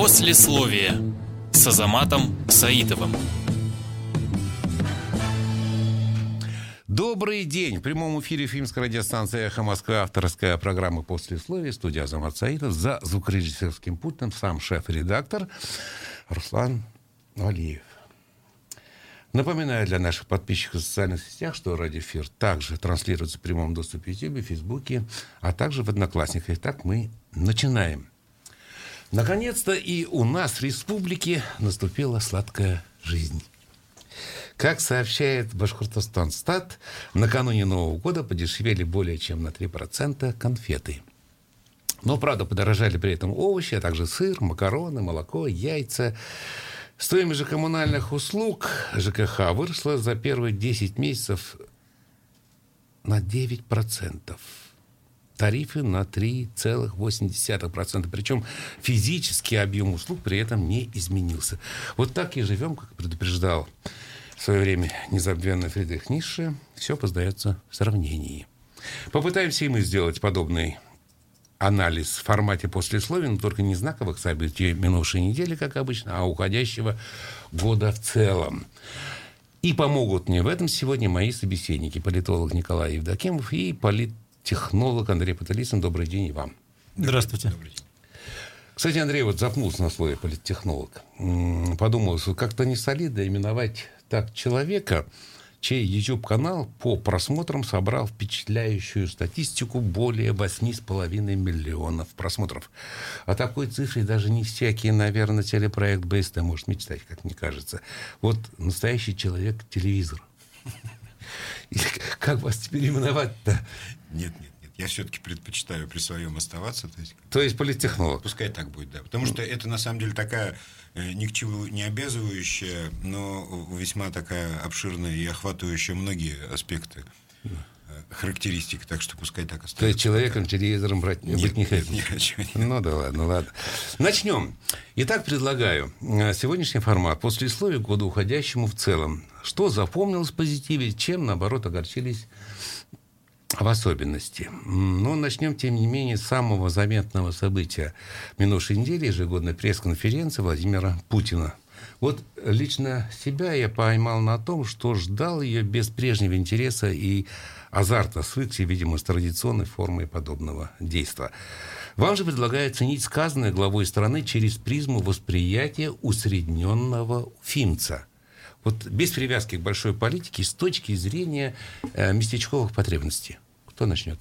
Послесловие с Азаматом Саитовым. Добрый день! В прямом эфире фильмская радиостанция «Эхо Москвы» авторская программа «Послесловие», студия Азамат Саитов, за звукорежиссерским пультом сам шеф-редактор Руслан Валиев. Напоминаю для наших подписчиков в социальных сетях, что радиоэфир также транслируется в прямом доступе в YouTube, Фейсбуке, а также в Одноклассниках. Итак, мы начинаем. Наконец-то и у нас в республике наступила сладкая жизнь. Как сообщает Башкортостан Стат, накануне Нового года подешевели более чем на 3% конфеты. Но, правда, подорожали при этом овощи, а также сыр, макароны, молоко, яйца. Стоимость же коммунальных услуг ЖКХ выросла за первые 10 месяцев на 9%. Тарифы на 3,8%. Причем физический объем услуг при этом не изменился. Вот так и живем, как предупреждал в свое время незабвенный Фридрих Ницше. Все поздается в сравнении. Попытаемся и мы сделать подобный анализ в формате послесловия, но только не знаковых событий минувшей недели, как обычно, а уходящего года в целом. И помогут мне в этом сегодня мои собеседники. Политолог Николай Евдокимов и политтехнолог Андрей Паталисин. Добрый день и вам. Здравствуйте. Кстати, Андрей вот запнулся на слове политтехнолог. Подумал, что как-то не солидно именовать так человека, чей YouTube-канал по просмотрам собрал впечатляющую статистику более 8,5 миллионов просмотров. О такой цифре даже не всякий, наверное, телепроект БСТ может мечтать, как мне кажется. Вот настоящий человек-телевизор. Как вас теперь именовать-то? Нет, нет, нет. Я все-таки предпочитаю при своем оставаться. То есть, то есть политтехнолог. Пускай так будет, да. Потому что это на самом деле такая Э, ни к чему не обязывающая, но весьма такая обширная и охватывающая многие аспекты э, характеристик, так что пускай так остается. То есть человеком телевизором брать, нет, быть не хотите? Не хочу. Нет. Ну да ладно, ладно. Начнем. Итак, предлагаю э, сегодняшний формат после слова года уходящему в целом. Что запомнилось в позитиве, чем, наоборот, огорчились в особенности. Но начнем, тем не менее, с самого заметного события минувшей недели, ежегодной пресс-конференции Владимира Путина. Вот лично себя я поймал на том, что ждал ее без прежнего интереса и азарта, свыкся, видимо, с традиционной формой подобного действия. Вам же предлагаю ценить сказанное главой страны через призму восприятия усредненного фимца – вот без привязки к большой политике с точки зрения э, местечковых потребностей. Кто начнет?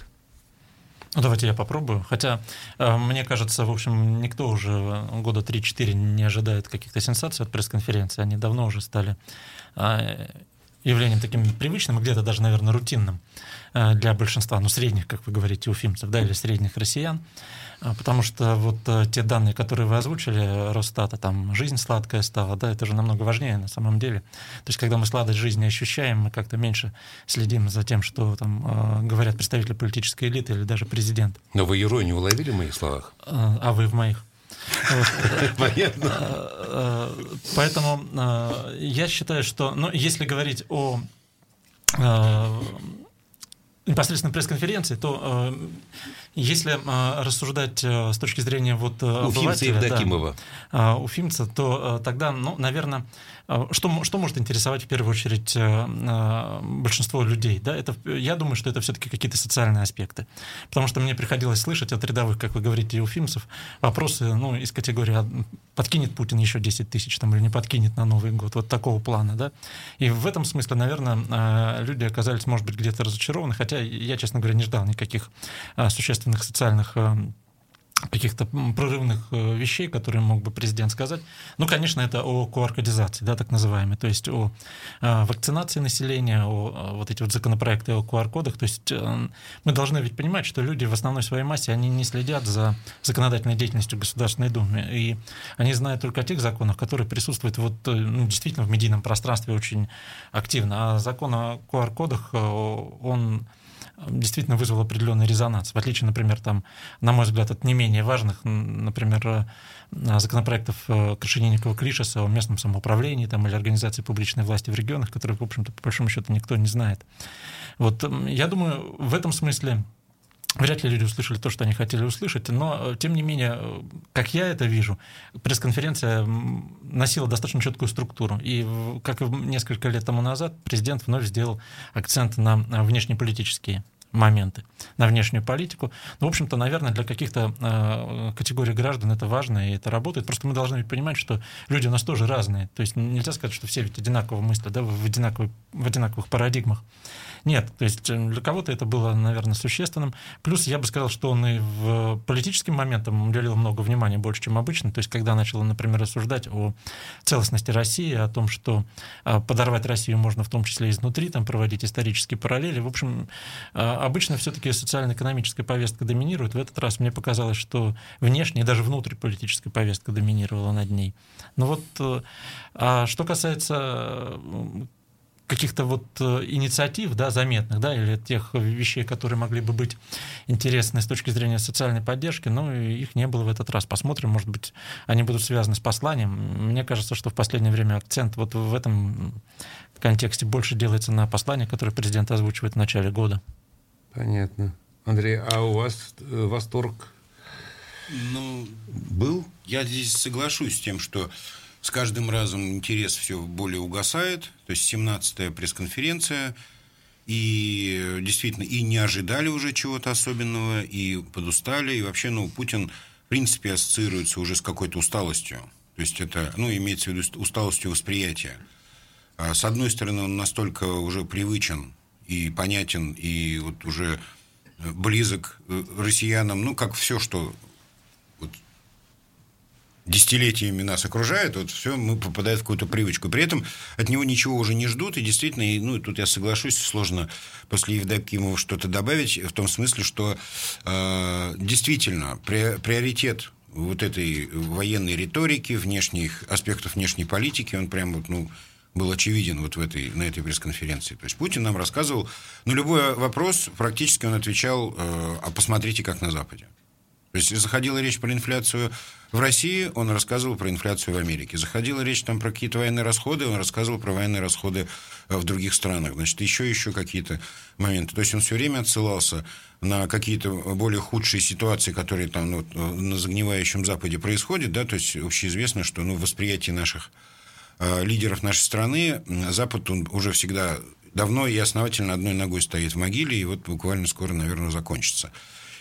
Ну, давайте я попробую. Хотя, э, мне кажется, в общем, никто уже года 3-4 не ожидает каких-то сенсаций от пресс-конференции. Они давно уже стали э, явлением таким привычным и где-то даже, наверное, рутинным э, для большинства, ну, средних, как вы говорите, уфимцев, да, или средних россиян. А, потому что вот э, те данные, которые вы озвучили, Росстата, там жизнь сладкая стала, да, это же намного важнее на самом деле. То есть, когда мы сладость жизни ощущаем, мы как-то меньше следим за тем, что там э, говорят представители политической элиты или даже президент. Но вы иронию уловили в моих словах? А вы в моих? Понятно. Поэтому я считаю, что, ну, если говорить о непосредственно пресс-конференции, то если э, рассуждать э, с точки зрения вот э, Уфимца Евдокимова, да, э, уфимца, то э, тогда, ну, наверное, э, что, что может интересовать в первую очередь э, э, большинство людей? Да? Это, я думаю, что это все-таки какие-то социальные аспекты. Потому что мне приходилось слышать от рядовых, как вы говорите, уфимцев, вопросы ну, из категории «А «подкинет Путин еще 10 тысяч там, или не подкинет на Новый год?» Вот такого плана. Да? И в этом смысле, наверное, э, люди оказались, может быть, где-то разочарованы, хотя я, честно говоря, не ждал никаких э, существенных существенных социальных э, каких-то прорывных э, вещей, которые мог бы президент сказать. Ну, конечно, это о QR-кодизации, да, так называемой, то есть о э, вакцинации населения, о вот эти вот законопроекты о QR-кодах. То есть мы должны ведь понимать, что люди в основной своей массе, они не следят за законодательной деятельностью Государственной Думы, и они знают только о тех законах, которые присутствуют вот, ну, действительно в медийном пространстве очень активно. А закон о QR-кодах, он действительно вызвал определенный резонанс. В отличие, например, там, на мой взгляд, от не менее важных, например, э, законопроектов э, Крашенинникова-Клишеса о местном самоуправлении там, или организации публичной власти в регионах, которые, в общем-то, по большому счету, никто не знает. Вот я думаю, в этом смысле Вряд ли люди услышали то, что они хотели услышать, но, э, тем не менее, э, как я это вижу, пресс-конференция носила достаточно четкую структуру. И, как и несколько лет тому назад, президент вновь сделал акцент на внешнеполитические моменты на внешнюю политику. Ну, в общем-то, наверное, для каких-то э, категорий граждан это важно, и это работает. Просто мы должны понимать, что люди у нас тоже разные. То есть нельзя сказать, что все ведь одинаково мыслят, да, в, одинаковых, в одинаковых парадигмах. Нет, то есть э, для кого-то это было, наверное, существенным. Плюс я бы сказал, что он и в политическим моментам уделил много внимания больше, чем обычно. То есть когда начал, например, рассуждать о целостности России, о том, что э, подорвать Россию можно в том числе изнутри, там проводить исторические параллели. В общем, э, обычно все-таки социально-экономическая повестка доминирует. В этот раз мне показалось, что внешняя, даже внутриполитическая повестка доминировала над ней. Но вот а что касается каких-то вот э, инициатив, да, заметных, да, или тех вещей, которые могли бы быть интересны с точки зрения социальной поддержки, но их не было в этот раз. Посмотрим, может быть, они будут связаны с посланием. Мне кажется, что в последнее время акцент вот в этом контексте больше делается на послание, которое президент озвучивает в начале года. Понятно. Андрей, а у вас э, восторг ну, был? Я здесь соглашусь с тем, что с каждым разом интерес все более угасает. То есть 17-я пресс-конференция. И действительно, и не ожидали уже чего-то особенного, и подустали. И вообще, ну, Путин, в принципе, ассоциируется уже с какой-то усталостью. То есть это, ну, имеется в виду усталостью восприятия. А с одной стороны, он настолько уже привычен и понятен, и вот уже близок э, россиянам, ну, как все, что десятилетиями нас окружает, вот все, мы попадаем в какую-то привычку. При этом от него ничего уже не ждут, и действительно, и, ну, тут я соглашусь, сложно после Евдокимова что-то добавить, в том смысле, что э, действительно при, приоритет вот этой военной риторики, внешних аспектов внешней политики, он прям вот, ну, был очевиден вот в этой, на этой пресс-конференции. То есть Путин нам рассказывал, ну, любой вопрос, практически он отвечал, э, а посмотрите, как на Западе. То есть заходила речь про инфляцию в России, он рассказывал про инфляцию в Америке. Заходила речь там про какие-то военные расходы, он рассказывал про военные расходы э, в других странах. Значит, еще еще какие-то моменты. То есть он все время отсылался на какие-то более худшие ситуации, которые там ну, на загнивающем Западе происходят. Да? То есть общеизвестно, что ну, в восприятии наших э, лидеров нашей страны Запад он уже всегда давно и основательно одной ногой стоит в могиле, и вот буквально скоро, наверное, закончится.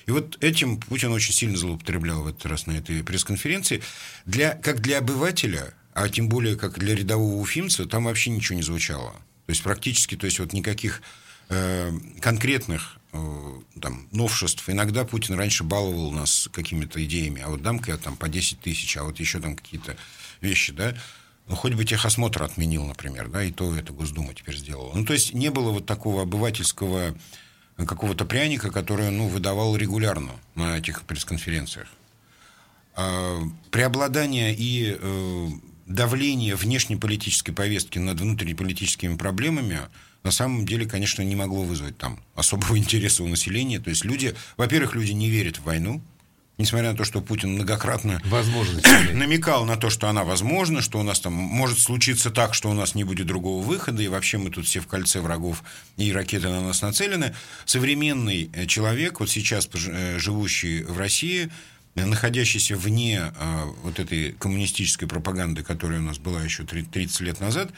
И вот этим Путин очень сильно злоупотреблял в этот раз на этой пресс-конференции. Для, как для обывателя, а тем более как для рядового уфимца, там вообще ничего не звучало. То есть практически, то есть вот никаких э, конкретных э, там, новшеств. Иногда Путин раньше баловал нас какими-то идеями, а вот дам-ка я там по 10 тысяч, а вот еще там какие-то вещи, да. Ну, хоть бы техосмотр отменил, например, да, и то это Госдума теперь сделала. Ну, то есть не было вот такого обывательского какого-то пряника, который ну, выдавал регулярно на этих пресс-конференциях. А, преобладание и э, давление внешнеполитической повестки над внутриполитическими проблемами на самом деле, конечно, не могло вызвать там особого интереса у населения. То есть люди, во-первых, люди не верят в войну, несмотря на то, что Путин многократно намекал на то, что она возможна, что у нас там может случиться так, что у нас не будет другого выхода, и вообще мы тут все в кольце врагов, и ракеты на нас нацелены. Современный э, человек, вот сейчас э, живущий в России, находящийся вне э, вот этой коммунистической пропаганды, которая у нас была еще 30 лет назад,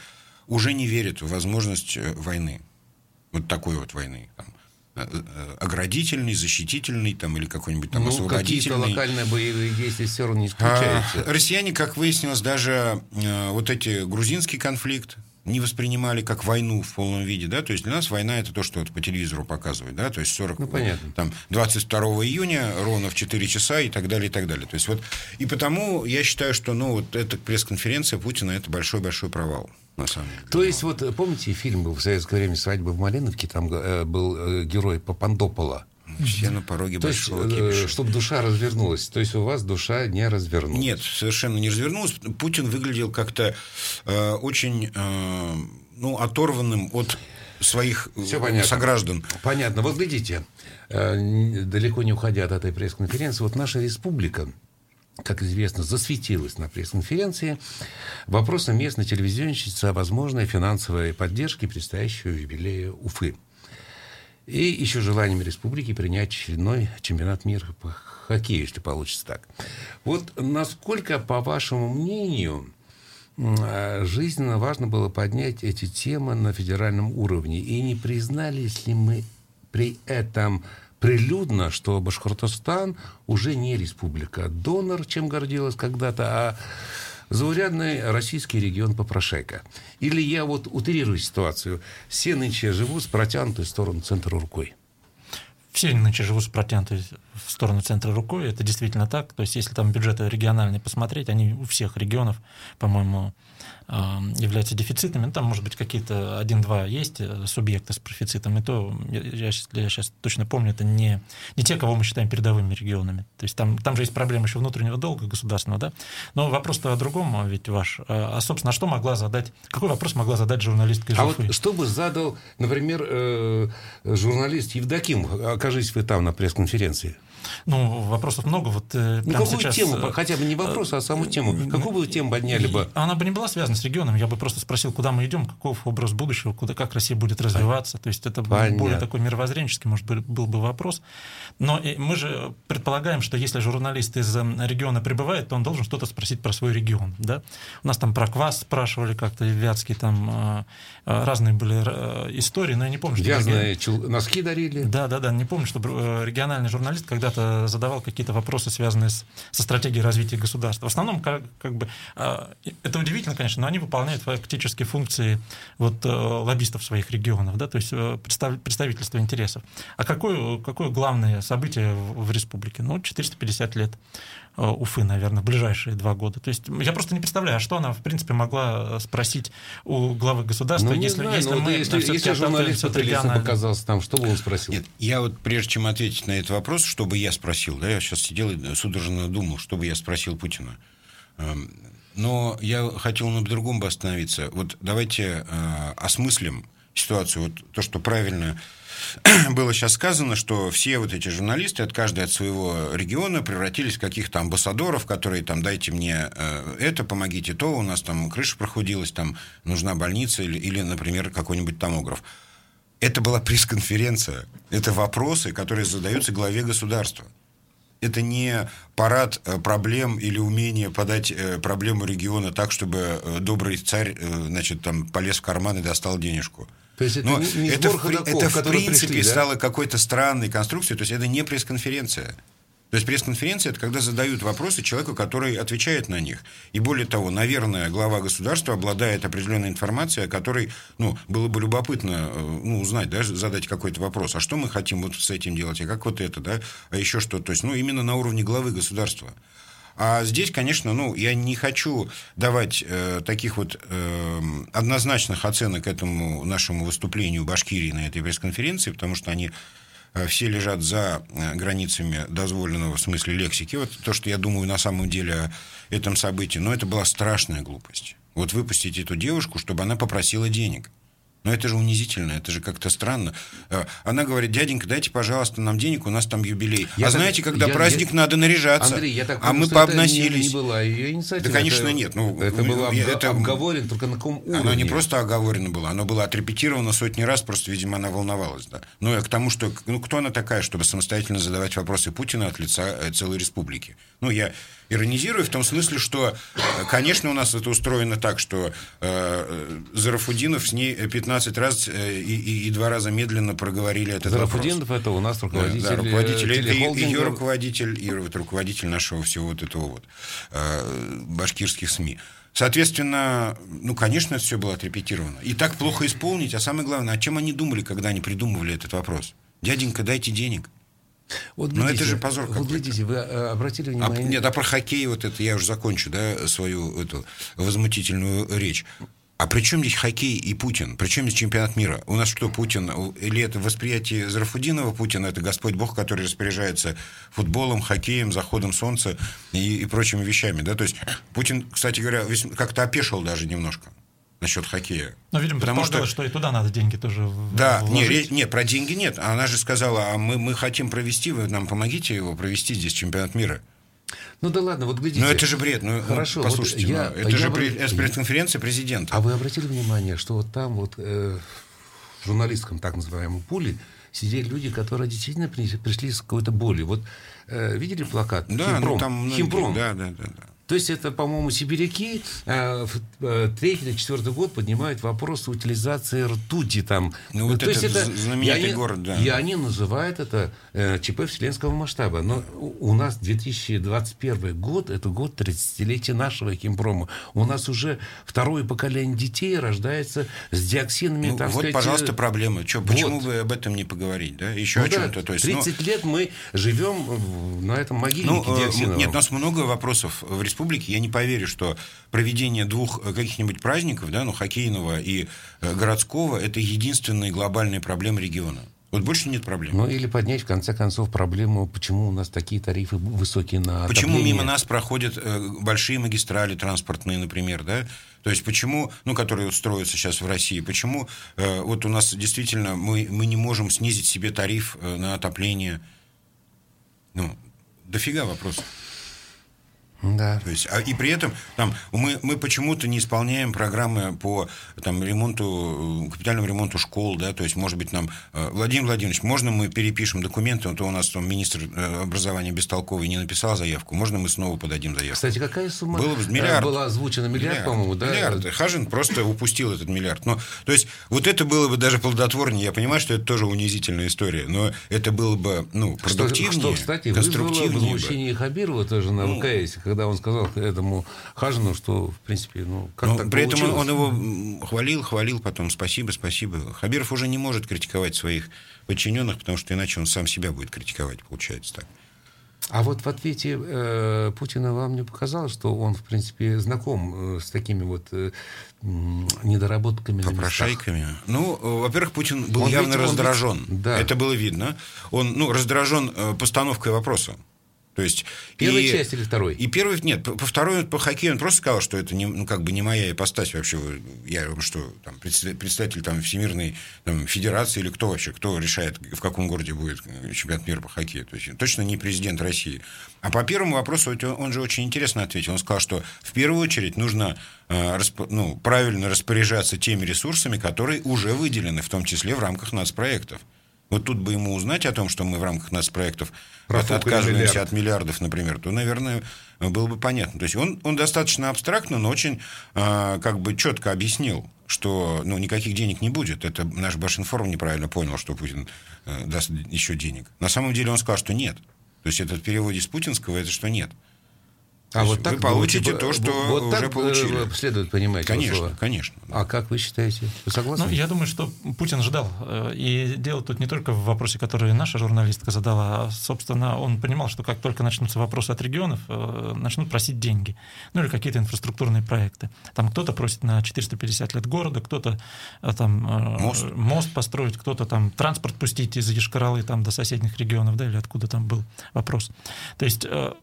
уже не верит в возможность войны. Вот такой вот войны. Там, оградительный, защитительный там, или какой-нибудь там ну, освободительный. какие-то локальные боевые действия все равно не исключаются. А, россияне, как выяснилось, даже э, вот эти грузинский конфликт, не воспринимали как войну в полном виде, да, то есть для нас война это то, что вот по телевизору показывают, да, то есть 40, ну, понятно. там, 22 июня ровно в 4 часа и так далее, и так далее. То есть вот, и потому я считаю, что, ну, вот эта пресс-конференция Путина это большой-большой провал. На самом деле. То есть, вот помните, фильм был в советское время «Свадьба в Малиновке», там э, был э, герой Папандопола. Все на пороге То большого есть, кипиша. чтобы душа развернулась. То есть у вас душа не развернулась. Нет, совершенно не развернулась. Путин выглядел как-то э, очень э, ну, оторванным от своих Все понятно. сограждан. Понятно. Вот глядите, э, далеко не уходя от этой пресс-конференции, вот наша республика как известно, засветилась на пресс-конференции вопросом местной телевизионщицы о возможной финансовой поддержке предстоящего юбилея Уфы. и еще желанием республики принять очередной чемпионат мира по хоккею, если получится так. Вот насколько, по вашему мнению, а, жизненно важно было поднять эти темы на федеральном уровне? И не признались ли мы при этом прилюдно, что Башкортостан уже не республика-донор, чем гордилась когда-то, а заурядный российский регион Попрошайка. Или я вот утрирую ситуацию. Все нынче живут с протянутой сторону центра рукой. Все нынче живут с протянутой в сторону центра рукой. Это действительно так. То есть, если там бюджеты региональные посмотреть, они у всех регионов, по-моему, являются дефицитными. Ну, там, может быть, какие-то один-два есть э, субъекты с профицитом, и то, я, я, сейчас, я сейчас точно помню, это не, не те, кого мы считаем передовыми регионами. То есть там, там же есть проблема еще внутреннего долга государственного, да? Но вопрос-то о другом а ведь ваш. А, а, собственно, что могла задать, какой вопрос могла задать журналистка из А вот что бы задал, например, э, журналист Евдоким, окажись вы там на пресс-конференции? Ну, вопросов много. Вот, э, ну, какую сейчас... тему, э, хотя бы не вопрос, а саму тему. Какую бы тему подняли бы? Она бы не была связана с регионом. Я бы просто спросил, куда мы идем, каков образ будущего, куда, как Россия будет развиваться. То есть это Понятно. более такой мировоззренческий, может быть, был бы вопрос. Но мы же предполагаем, что если журналист из региона прибывает, то он должен что-то спросить про свой регион. Да? У нас там про квас спрашивали как-то, Вятский, там э, разные были истории, но я не помню, что... Вязаные регион... носки дарили. Да, да, да, не помню, чтобы региональный журналист когда-то когда задавал какие-то вопросы, связанные с, со стратегией развития государства. В основном, как, как бы, а, это удивительно, конечно, но они выполняют фактически функции вот, э, лоббистов своих регионов, да, то есть э, представительства интересов. А какое, какое главное событие в республике? Ну, 450 лет Э, Уфы, наверное, в ближайшие два года. То есть я просто не представляю, а что она, в принципе, могла э, спросить у главы государства, ну, если, знаю, если мы если, если журналист показался там, что бы он спросил? Нет, я вот прежде чем ответить на этот вопрос, что бы я спросил, да, я сейчас сидел и судорожно думал, что бы я спросил Путина. Эм, но я хотел на другом бы остановиться. Вот давайте э, осмыслим ситуацию. Вот то, что правильно было сейчас сказано, что все вот эти журналисты, от каждый от своего региона, превратились в каких-то амбассадоров, которые там, дайте мне э, это, помогите то, у нас там крыша прохудилась, там нужна больница или, или например, какой-нибудь томограф. Это была пресс-конференция. Это вопросы, которые задаются главе государства. Это не парад э, проблем или умение подать э, проблему региона так, чтобы добрый царь значит, там, полез в карман и достал денежку. То есть это, Но не, не это, ходоков, это в принципе пришли, да? стало какой-то странной конструкцией, то есть это не пресс-конференция. То есть пресс-конференция – это когда задают вопросы человеку, который отвечает на них. И более того, наверное, глава государства обладает определенной информацией, о которой ну, было бы любопытно э, ну, узнать, да, задать какой-то вопрос. А что мы хотим вот с этим делать? А как вот это? Да? А еще что? То есть, ну, именно на уровне главы государства. А здесь, конечно, ну, я не хочу давать э, таких вот э, однозначных оценок этому нашему выступлению Башкирии на этой пресс-конференции, потому что они все лежат за э, границами дозволенного в смысле лексики. Вот то, что я думаю на самом деле о этом событии. Но это была страшная глупость. Вот выпустить эту девушку, чтобы она попросила денег. Но это же унизительно, это же как-то странно. Э, она говорит, дяденька, дайте, пожалуйста, нам денег, у нас там юбилей. Я а так, знаете, когда я, праздник, я, надо наряжаться. Андрей, я так а мы пообносились. Это не, не была ее инициатива. Да, конечно, это, нет. Ну, это было это, обговорено, только на каком уровне? Оно не просто оговорено было, оно было отрепетировано сотни раз, просто, видимо, она волновалась. Да. Ну, и к тому, что, ну, кто она такая, чтобы самостоятельно задавать вопросы Путина от лица э, целой республики? Ну, я иронизирую в том смысле, что, э, конечно, у нас это устроено так, что э, Зарафудинов с ней 15 раз э, и, и, и два раза медленно проговорили этот Зарафудинов вопрос. это у нас руководитель, да, да, руководитель и, ее руководитель, и вот руководитель нашего всего вот этого вот э, башкирских СМИ. Соответственно, ну, конечно, это все было отрепетировано. И так плохо исполнить, а самое главное, о чем они думали, когда они придумывали этот вопрос? Дяденька, дайте денег. Вот, глядите, Но это же позор Вот глядите, вы э, обратили а, внимание... А, нет, а про хоккей вот это, я уже закончу, да, свою эту возмутительную речь. А при чем здесь хоккей и Путин? При чем здесь чемпионат мира? У нас что, Путин? Или это восприятие Зарафудинова Путина? Это Господь Бог, который распоряжается футболом, хоккеем, заходом солнца и, и прочими вещами. Да? То есть Путин, кстати говоря, как-то опешил даже немножко насчет хоккея. Ну, видимо, потому что, что и туда надо деньги тоже Да, нет, нет, про деньги нет. Она же сказала, а мы, мы хотим провести, вы нам помогите его провести здесь чемпионат мира. Ну да ладно, вот глядите. Ну это же бред. Ну, Хорошо, послушайте, вот я, ну, это я, же я, пресс-конференция президента. А вы обратили внимание, что вот там вот э, в журналистском так называемом пуле сидели люди, которые действительно пришли с какой-то болью. Вот э, видели плакат? Да, Химпром. ну там многие, Химпром. Да, да, да, да. То есть это, по-моему, сибиряки э, в э, третий или четвертый год поднимают вопрос утилизации ртути там. Ну, вот То этот есть это знаменитый они, город, да. И они называют это э, ЧП вселенского масштаба. Но у нас 2021 год, это год 30-летия нашего химпрома. У нас уже второе поколение детей рождается с диоксинами, Ну, вот, сказать... пожалуйста, э, проблема. Чё, почему вот. бы об этом не поговорить, да? Еще ну о да, чем-то. То есть, ну, 30 лет мы живем на этом Ну, могильнике э, диоксиновом. нет, у нас много вопросов в республике. Я не поверю, что проведение двух э, каких-нибудь праздников, да, ну, хоккейного и э, городского, это единственные глобальные проблемы региона. Вот больше нет проблем. Ну или поднять в конце концов проблему, почему у нас такие тарифы высокие на Почему отопление. мимо нас проходят э, большие магистрали транспортные, например, да? То есть почему, ну, которые строятся сейчас в России, почему э, вот у нас действительно мы, мы не можем снизить себе тариф э, на отопление? Ну, дофига вопросов. Да. То есть, а, и при этом там, мы, мы почему-то не исполняем программы по там, ремонту, э, капитальному ремонту школ, да, то есть, может быть, нам, э, Владимир Владимирович, можно мы перепишем документы, а то у нас там министр э, образования бестолковый не написал заявку, можно мы снова подадим заявку? Кстати, какая сумма Было бы миллиард. была озвучена? Миллиард, по-моему, да? Миллиард. Хажин просто упустил этот миллиард. Но, то есть, вот это было бы даже плодотворнее. Я понимаю, что это тоже унизительная история, но это было бы, ну, Что, продуктивнее, что, кстати, вызвало конструктивнее бы. возмущение Хабирова тоже на Ну. ВКС, когда он сказал этому Хажину, что, в принципе, ну, как Но так при этом он, получилось? его хвалил, хвалил потом, спасибо, спасибо. Хабиров уже не может критиковать своих подчиненных, потому что иначе он сам себя будет критиковать, получается так. А вот в ответе э, Путина вам не показалось, что он, в принципе, знаком э, с такими вот э, недоработками? Попрошайками. Ну, во-первых, Путин был Он явно ведь- он ведь- раздражен. да. Это было видно. Он, ну, раздражен э, постановкой вопроса. То есть Первая и- часть или второй? И первый, нет, по, по второй, по хоккею он просто сказал, что это не, ну, как бы не моя ипостась вообще. Я что, там, представитель там, Всемирной там, Федерации или кто вообще, кто решает, в каком городе будет э, чемпионат мира по хоккею. То есть точно не президент России. А по первому вопросу он, же очень интересно ответил. Он сказал, что в первую очередь нужно э, ну, правильно распоряжаться теми ресурсами, которые уже выделены, в том числе в рамках нацпроектов. Вот тут бы ему узнать о том, что мы в рамках нацпроектов Профукали от- отказываемся миллиард. от миллиардов, например, то, наверное, было бы понятно. То есть он, он достаточно абстрактно, но очень а, как бы четко объяснил, что ну, никаких денег не будет. Это наш Башинформ неправильно понял, что Путин э, даст еще денег. На самом деле он сказал, что нет. То есть это в переводе с путинского это что нет. А вот так вы получите вот, то, что вот уже так, э, получили. следует понимать Конечно, слова. конечно. А как вы считаете? Вы согласны? Ну, я думаю, что Путин ждал. Э, И дело тут не только в вопросе, который наша журналистка задала, а, собственно, он понимал, что как только начнутся вопросы от регионов, э, начнут просить деньги. Ну, или какие-то инфраструктурные проекты. Там кто-то просит на 450 лет города, кто-то э, там э, Мост. мост построить, кто-то там транспорт пустить из Ешкаралы там до соседних регионов, да, или откуда там был вопрос. То есть э,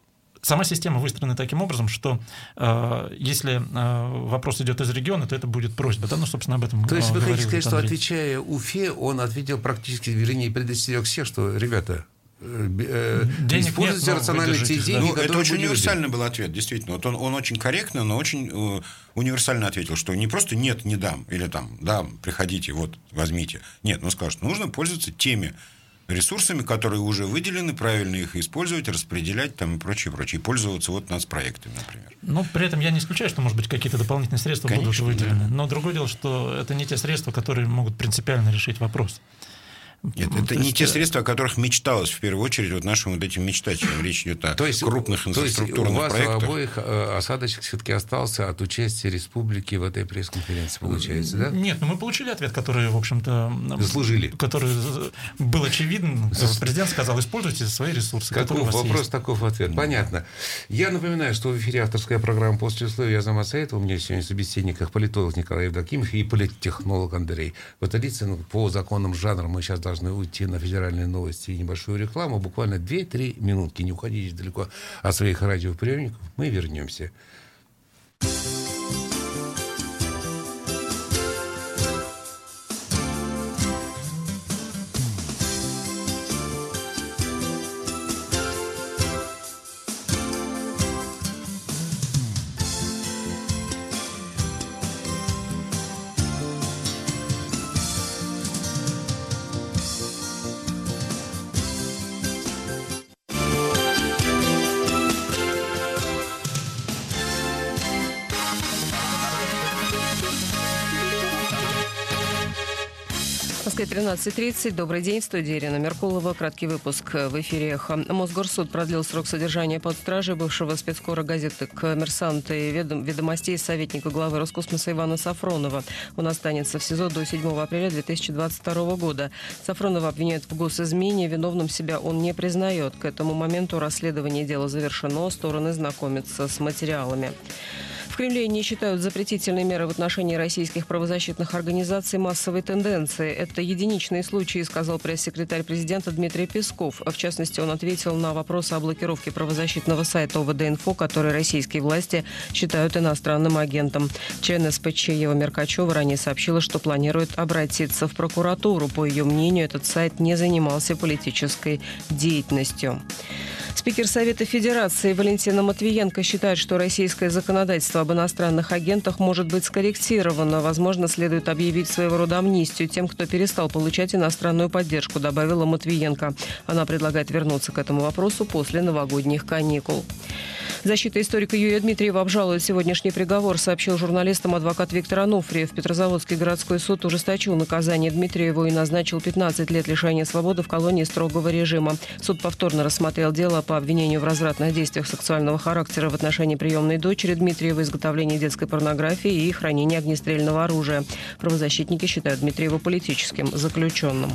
Сама система выстроена таким образом, что э, если э, вопрос идет из региона, то это будет просьба. Да? Ну, собственно, об этом То есть э, вы хотите говорил сказать, что отвечая Уфе, он ответил практически, вернее, предостерег всех, что, ребята, э, э, Денег используйте нет, но рационально те да. деньги, Ну, это очень универсальный был ответ, действительно. Вот он, он очень корректно, но очень э, универсально ответил, что не просто нет, не дам, или там дам, приходите, вот, возьмите. Нет, он сказал, что нужно пользоваться теми ресурсами, которые уже выделены, правильно их использовать, распределять там и прочее, прочее. И пользоваться вот нацпроектами, например. Ну, при этом я не исключаю, что, может быть, какие-то дополнительные средства Конечно, будут выделены. Но другое дело, что это не те средства, которые могут принципиально решить вопрос. Нет, Ну, это то не есть, те э, средства, о которых мечталось в первую очередь вот нашим вот этим мечтателям. Речь идет о То есть, крупных то есть у инфраструктурных вас у проектах. обоих э, осадочек все-таки остался от участия республики в этой пресс-конференции, получается, да? Нет, ну мы получили ответ, который, в общем-то... Заслужили. Который был очевиден. Президент сказал, используйте свои ресурсы, которые у Каков вас вопрос, есть. таков ответ. Понятно. Я напоминаю, что в эфире авторская программа «После условия» Азамат Саитов. У меня сегодня в собеседниках политолог Николай Евдокимов и политтехнолог Андрей Баталицын. По законам жанра мы сейчас должны уйти на федеральные новости и небольшую рекламу. Буквально 2-3 минутки. Не уходите далеко от своих радиоприемников. Мы вернемся. Москве 13.30. Добрый день. В студии Ирина Меркулова. Краткий выпуск в эфире. Мосгорсуд продлил срок содержания под стражей бывшего спецкора газеты «Коммерсант» и ведом, ведомостей советника главы Роскосмоса Ивана Сафронова. Он останется в СИЗО до 7 апреля 2022 года. Сафронова обвиняют в госизмене. Виновным себя он не признает. К этому моменту расследование дела завершено. Стороны знакомятся с материалами. В Кремле не считают запретительные меры в отношении российских правозащитных организаций массовой тенденции. Это единичные случаи, сказал пресс-секретарь президента Дмитрий Песков. В частности, он ответил на вопросы о блокировке правозащитного сайта ОВД-Инфо, который российские власти считают иностранным агентом. Член СПЧ Ева Меркачева ранее сообщила, что планирует обратиться в прокуратуру. По ее мнению, этот сайт не занимался политической деятельностью. Спикер Совета Федерации Валентина Матвиенко считает, что российское законодательство об иностранных агентах может быть скорректировано. Возможно, следует объявить своего рода амнистию тем, кто перестал получать иностранную поддержку, добавила Матвиенко. Она предлагает вернуться к этому вопросу после новогодних каникул. Защита историка Юрия Дмитриева обжалует сегодняшний приговор, сообщил журналистам адвокат Виктор Ануфриев. Петрозаводский городской суд ужесточил наказание Дмитриеву и назначил 15 лет лишения свободы в колонии строгого режима. Суд повторно рассмотрел дело по обвинению в развратных действиях сексуального характера в отношении приемной дочери Дмитриева, изготовления детской порнографии и хранения огнестрельного оружия. Правозащитники считают Дмитриева политическим заключенным.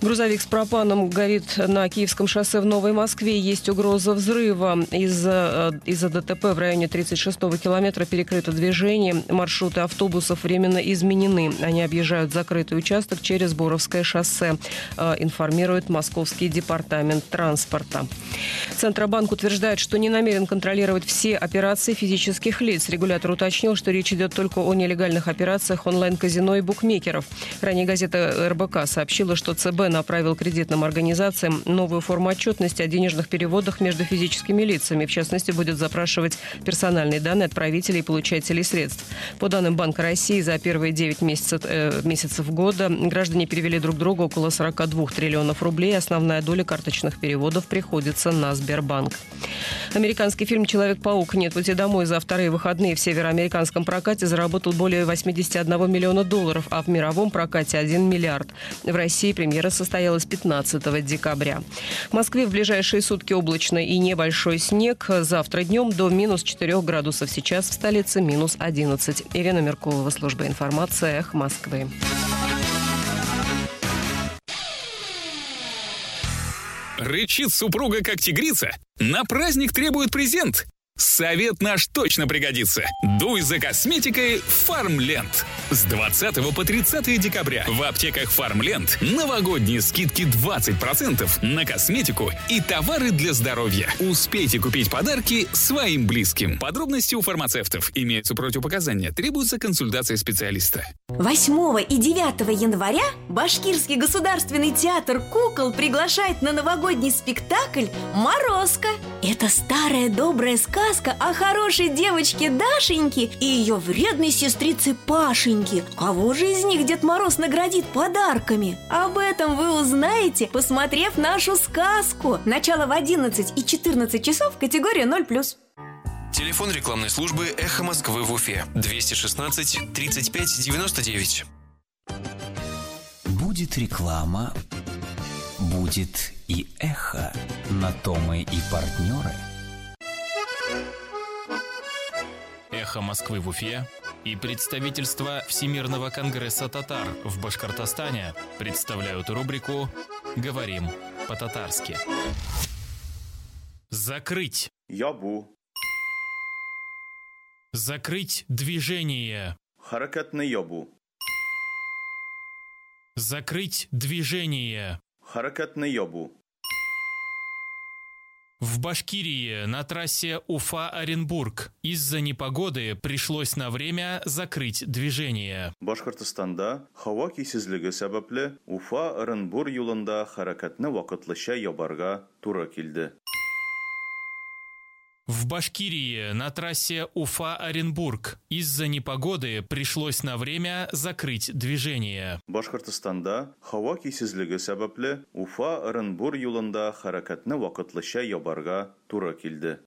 Грузовик с пропаном горит на Киевском шоссе в Новой Москве. Есть угроза взрыва. Из-за из ДТП в районе 36-го километра перекрыто движение. Маршруты автобусов временно изменены. Они объезжают закрытый участок через Боровское шоссе, информирует Московский департамент транспорта. Центробанк утверждает, что не намерен контролировать все операции физических лиц. Регулятор уточнил, что речь идет только о нелегальных операциях онлайн-казино и букмекеров. Ранее газета РБК сообщила, что ЦБ направил кредитным организациям новую форму отчетности о денежных переводах между физическими лицами. В частности, будет запрашивать персональные данные отправителей и получателей средств. По данным Банка России, за первые 9 месяцев, э, месяцев года граждане перевели друг другу около 42 триллионов рублей. Основная доля карточных переводов приходится на Сбербанк. Американский фильм «Человек-паук. Нет пути домой» за вторые выходные в североамериканском прокате заработал более 81 миллиона долларов, а в мировом прокате 1 миллиард. В России премьера состоялась 15 декабря. В Москве в ближайшие сутки облачно и небольшой снег. Завтра днем до минус 4 градусов. Сейчас в столице минус 11. Ирина Меркулова, служба информации, Эх Москвы. Рычит супруга как тигрица. На праздник требует презент. Совет наш точно пригодится. Дуй за косметикой Фармленд. С 20 по 30 декабря в аптеках Фармленд новогодние скидки 20% на косметику и товары для здоровья. Успейте купить подарки своим близким. Подробности у фармацевтов. Имеются противопоказания. Требуется консультация специалиста. 8 и 9 января Башкирский государственный театр кукол приглашает на новогодний спектакль «Морозко». Это старая добрая сказка о хорошей девочке Дашеньке и ее вредной сестрице Пашеньке. Кого же из них Дед Мороз наградит подарками? Об этом вы узнаете, посмотрев нашу сказку. Начало в 11 и 14 часов, категория 0+. Телефон рекламной службы «Эхо Москвы» в Уфе. 216 35 99. Будет реклама, будет и эхо. На то мы и партнеры. Эхо Москвы в Уфе и представительство Всемирного конгресса татар в Башкортостане представляют рубрику «Говорим по-татарски». Закрыть. Ябу. Закрыть движение. Харакатны ябу. Закрыть движение. Харакатны ябу. В Башкирии на трассе Уфа-Оренбург из-за непогоды пришлось на время закрыть движение. Башкортостанда һава кисезлеге сәбәпле Уфа-Оренбур юлында хәрәкәтне вакытлыча ябарга туры килде. В Башкирии на трассе Уфа-Оренбург из-за непогоды пришлось на время закрыть движение. Башкортостанда һава кисезлеге сәбәпле Уфа-Оренбур юлында хәрәкәтне вакытлыча ябарга туры килде.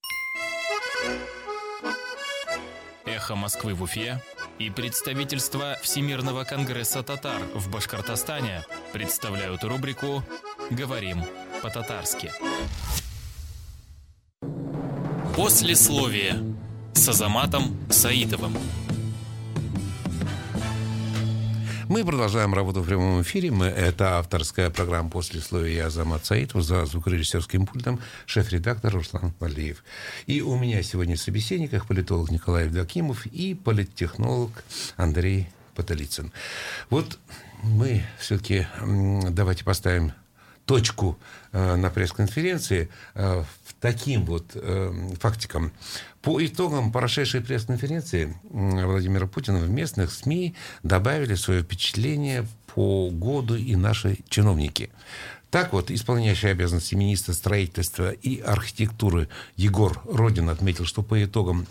Эхо Москвы в Уфе и представительство Всемирного конгресса татар в Башкортостане представляют рубрику «Говорим по-татарски». Послесловие с Азаматом Саидовым. Мы продолжаем работу в прямом эфире. Мы, это авторская программа «После слоя» я Азамат Саитов, за звукорежиссерским пультом шеф-редактор Руслан Валиев. И у меня сегодня в собеседниках политолог Николай Евдокимов и политтехнолог Андрей Потолицын. Вот мы все-таки давайте поставим точку э, на пресс-конференции э, таким вот э, фактикам. По итогам прошедшей пресс-конференции Владимира Путина в местных СМИ добавили свое впечатление по году и наши чиновники. Так вот, исполняющий обязанности министра строительства и архитектуры Егор Родин отметил, что по итогам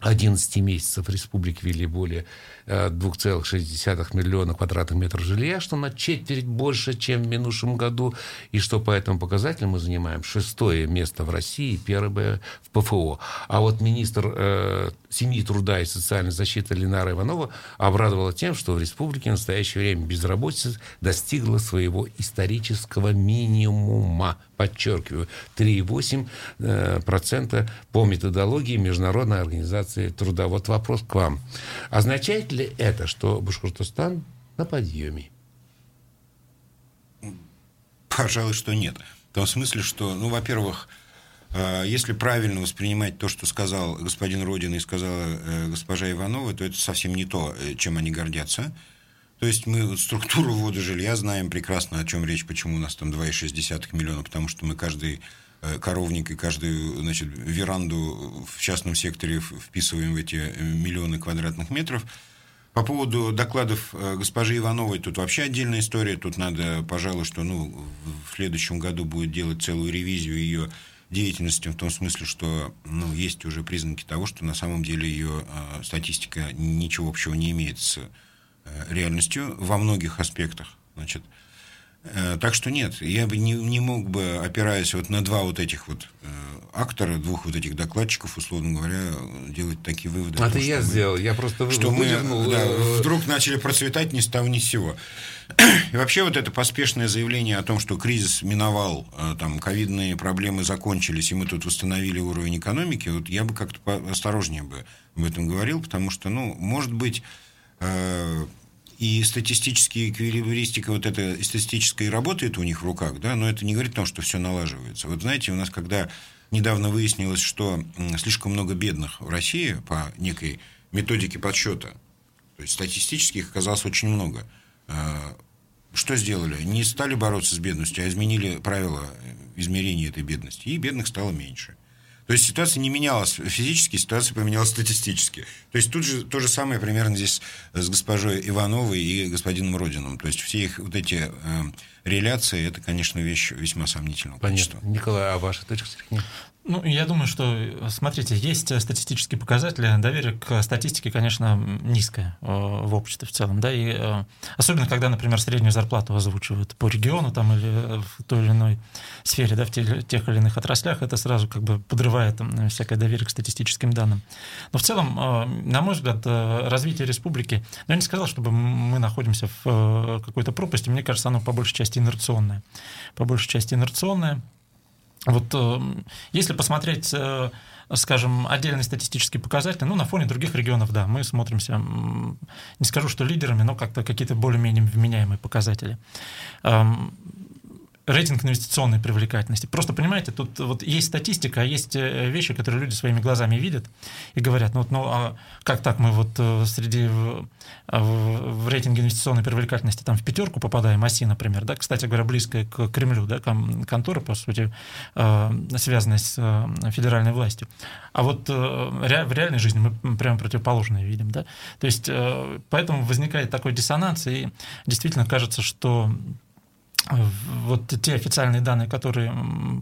11 месяцев республики ввели более 2,6 миллиона квадратных метров жилья, что на четверть больше, чем в минувшем году, и что по этому показателю мы занимаем шестое место в России, первое в ПФО. А вот министр э, семьи, труда и социальной защиты Ленара Иванова обрадовала тем, что в республике в настоящее время безработица достигла своего исторического минимума. Подчеркиваю, 3,8% э, по методологии Международной организации труда. Вот вопрос к вам. Означает ли это, что Башкортостан на подъеме? Пожалуй, что нет. В том смысле, что, ну, во-первых, э, если правильно воспринимать то, что сказал господин Родин и сказала э, госпожа Иванова, то это совсем не то, э, чем они гордятся. То есть мы структуру ввода жилья знаем прекрасно, о чем речь, почему у нас там 2,6 миллиона, потому что мы каждый коровник и каждую значит, веранду в частном секторе вписываем в эти миллионы квадратных метров. По поводу докладов э, госпожи Ивановой, тут вообще отдельная история. Тут надо, пожалуй, что ну, в следующем году будет делать целую ревизию ее деятельности, в том смысле, что ну, есть уже признаки того, что на самом деле ее э, статистика ничего общего не имеет с э, реальностью во многих аспектах. Значит, Э, так что нет, я бы не, не мог бы, опираясь вот на два вот этих вот э, актора, двух вот этих докладчиков, условно говоря, делать такие выводы. А это я мы, сделал, я просто Что мы да, вдруг начали процветать ни с того ни с сего. И вообще вот это поспешное заявление о том, что кризис миновал, э, там, ковидные проблемы закончились, и мы тут восстановили уровень экономики, вот я бы как-то осторожнее бы об этом говорил, потому что, ну, может быть, э, и статистические эквилибристика, вот эта статистическая работает у них в руках, да, но это не говорит о том, что все налаживается. Вот знаете, у нас когда недавно выяснилось, что слишком много бедных в России по некой методике подсчета, то есть статистически их оказалось очень много, а, что сделали? Не стали бороться с бедностью, а изменили правила измерения этой бедности, и бедных стало меньше. То есть ситуация не менялась физически, ситуация поменялась статистически. То есть тут же то же самое примерно здесь с госпожой Ивановой и господином Родином. То есть все их вот эти э, реляции, это, конечно, вещь весьма сомнительного Понятно. качества. Николай, а ваша точка зрения? Ну, я думаю, что, смотрите, есть статистические показатели, доверие к статистике, конечно, низкое э, в обществе в целом, да, и э, особенно, когда, например, среднюю зарплату озвучивают по региону там или в той или иной сфере, да, в тех, или иных отраслях, это сразу как бы подрывает там, всякое доверие к статистическим данным. Но в целом, э, на мой взгляд, развитие республики, ну, я не сказал, чтобы мы находимся в какой-то пропасти, мне кажется, оно по большей части инерционное. По большей части инерционное, вот э, если посмотреть, э, скажем, отдельные статистические показатели, ну, на фоне других регионов, да, мы смотримся, не скажу, что лидерами, но как-то какие-то более-менее вменяемые показатели. Рейтинг инвестиционной привлекательности. Просто понимаете, тут вот есть статистика, а есть э, вещи, которые люди своими глазами видят и говорят, ну, ну а как так мы вот э, среди в, в рейтинге инвестиционной привлекательности там в пятерку попадаем, ОСИ, например, да, кстати говоря, близкая к Кремлю, да, контора, по сути, э, связанная с федеральной властью. А вот в реальной жизни мы прямо противоположное видим, да. То есть поэтому возникает такой диссонанс, и действительно кажется, что вот те официальные данные, которые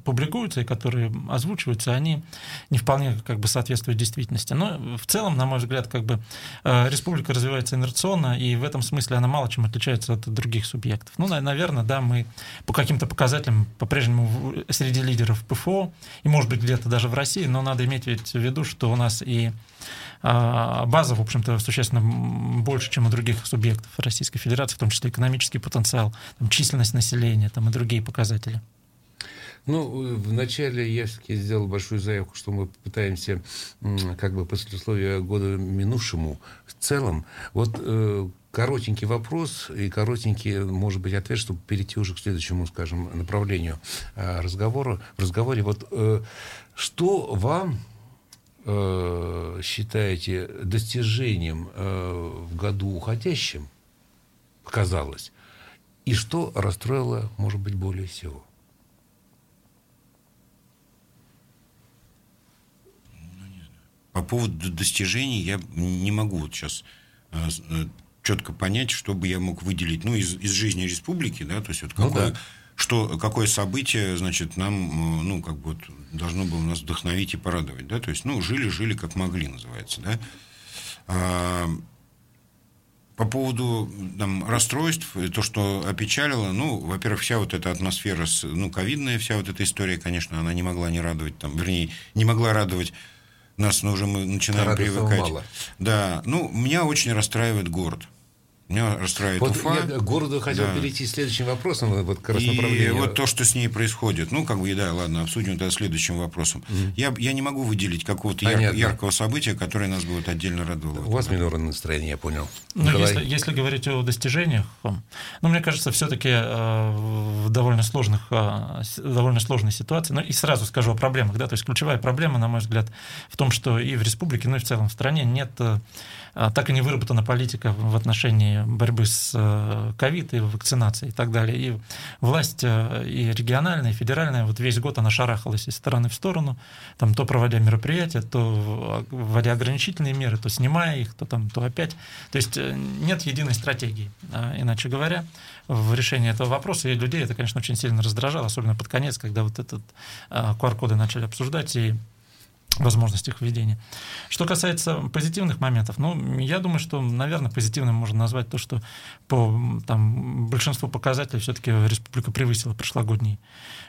публикуются и которые озвучиваются, они не вполне как бы соответствуют действительности. Но в целом, на мой взгляд, как бы э, республика развивается инерционно, и в этом смысле она мало чем отличается от других субъектов. Ну, наверное, да, мы по каким-то показателям по-прежнему среди лидеров ПФО, и, может быть, где-то даже в России, но надо иметь в виду, что у нас и а, база, в общем-то, существенно больше, чем у других субъектов Российской Федерации, в том числе экономический потенциал, там, численность населения там, и другие показатели. Ну, вначале я все-таки сделал большую заявку, что мы пытаемся, как бы, послесловие года минувшему в целом. Вот э, коротенький вопрос и коротенький, может быть, ответ, чтобы перейти уже к следующему, скажем, направлению э, разговора. В разговоре вот э, что вам э, считаете достижением э, в году уходящем, казалось, и что расстроило, может быть, более всего? По поводу достижений я не могу вот сейчас э, э, четко понять, что бы я мог выделить, ну, из, из жизни республики, да, то есть вот какое, ну, да что, какое событие, значит, нам, э, ну, как бы, вот, должно было нас вдохновить и порадовать, да, то есть, ну, жили-жили как могли, называется, да. А, по поводу там, расстройств, то, что опечалило, ну, во-первых, вся вот эта атмосфера, ну, ковидная, вся вот эта история, конечно, она не могла не радовать, там, вернее, не могла радовать нас, но уже мы начинаем Радостного привыкать. Мало. Да, ну, меня очень расстраивает город. Меня расстраивает вот Уфа. Я городу хотел да. перейти следующим вопросом, вот как раз и вот то, что с ней происходит, ну, как бы, да, ладно, обсудим это следующим вопросом. Mm. Я, я не могу выделить какого-то яр, яркого события, которое нас будет отдельно радовать. У вас минорное настроение, я понял. Ну, если, если говорить о достижениях, ну, мне кажется, все-таки э, в довольно сложных, э, довольно сложной ситуации, ну, и сразу скажу о проблемах, да, то есть ключевая проблема, на мой взгляд, в том, что и в республике, ну, и в целом в стране нет э, а, так и не выработана политика в отношении борьбы с э, ковид и вакцинацией и так далее. И власть э, и региональная, и федеральная, вот весь год она шарахалась из стороны в сторону, там то проводя мероприятия, то вводя ограничительные меры, то снимая их, то там, то опять. То есть э, нет единой стратегии, иначе говоря, в решении этого вопроса. И людей это, конечно, очень сильно раздражало, особенно под конец, когда вот этот QR-коды начали обсуждать, и возможность их введения. Что касается позитивных моментов, ну, я думаю, что, наверное, позитивным можно назвать то, что по там, большинству показателей все-таки республика превысила прошлогодние,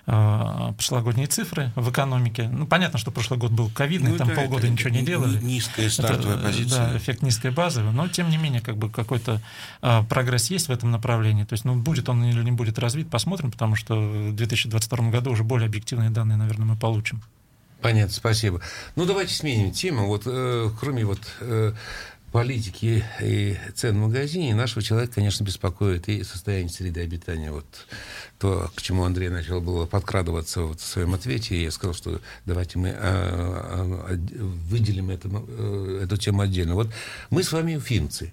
э, прошлогодние цифры в экономике. Ну, понятно, что прошлый год был ковидный, ну, там да, полгода ничего не делали. Низкая стартовая это, позиция. Да, эффект низкой базы, но, тем не менее, как бы какой-то э, прогресс есть в этом направлении. То есть, ну, будет он или не будет развит, посмотрим, потому что в 2022 году уже более объективные данные, наверное, мы получим. Понятно, спасибо. Ну, давайте сменим тему. Вот, э, кроме вот э, политики и цен в магазине, нашего человека, конечно, беспокоит и состояние среды обитания. Вот то, к чему Андрей начал было подкрадываться вот в своем ответе, я сказал, что давайте мы а, а, выделим это, эту тему отдельно. Вот мы с вами уфимцы.